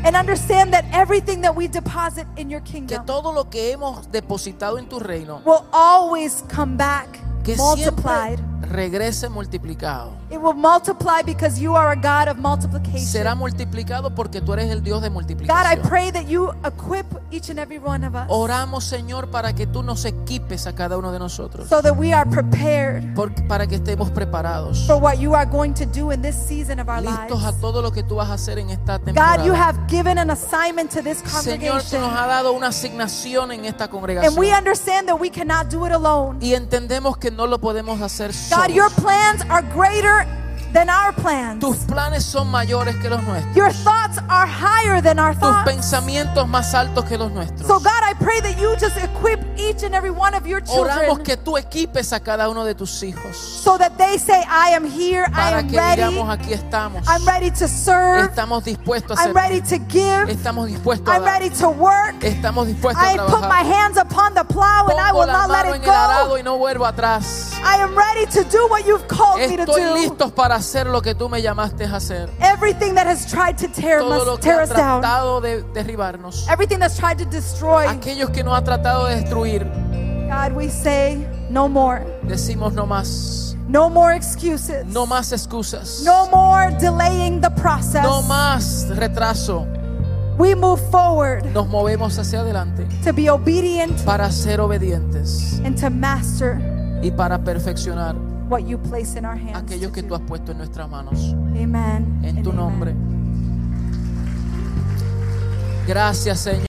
And understand that everything that we deposit in your Que kingdom todo lo que hemos depositado en tu reino, will always come back que multiplied. siempre regrese multiplicado. It will multiply because you are a God of multiplication. Será multiplicado porque tú eres el Dios de God, I multiplicación. pray that you equip each and every one of us Oramos, Señor, para que tú nos equipes a cada uno de nosotros. so that we are prepared Por- para que estemos preparados. for what you are going to do in this season of our Listos a todo lo que tú vas a hacer en esta God, you temporada. have given an assignment to this Señor, tú congregation, nos has dado una asignación en esta and we congregación. understand that we cannot do it alone. Y entendemos que no lo podemos hacer God, your plans are greater than our plans. Tus planes son mayores que los nuestros. Your thoughts are higher than our Tus thoughts. pensamientos más altos que los nuestros. So, God, I pray that you just equip each and every one of your Oramos children que tú equipes a cada uno de tus hijos. so that they say, I am here, I am que ready, digamos aquí estamos. I'm ready to serve, Estamos dispuestos a I'm ready to give, Estamos dispuestos a I'm dar. ready to work. Estamos dispuestos a I put my hands upon the plow and I will la not let it en el arado go. y no vuelvo atrás. I am ready to do what you've called me to Estoy do. listo para hacer lo que tú me llamaste a hacer. Everything that has tried to tear, Todo lo que tear ha us down. tratado de derribarnos. Everything that's tried to destroy. Aquellos que nos ha tratado de destruir, God, we say no more. decimos no más. No more excuses. No más excusas. No more delaying the process. No más retraso. We move forward nos movemos hacia adelante to be obedient para ser obedientes and to master y para perfeccionar what you place in our hands. aquello que do. tú has puesto en nuestras manos. Amen. En and tu amen. nombre. Gracias, Señor.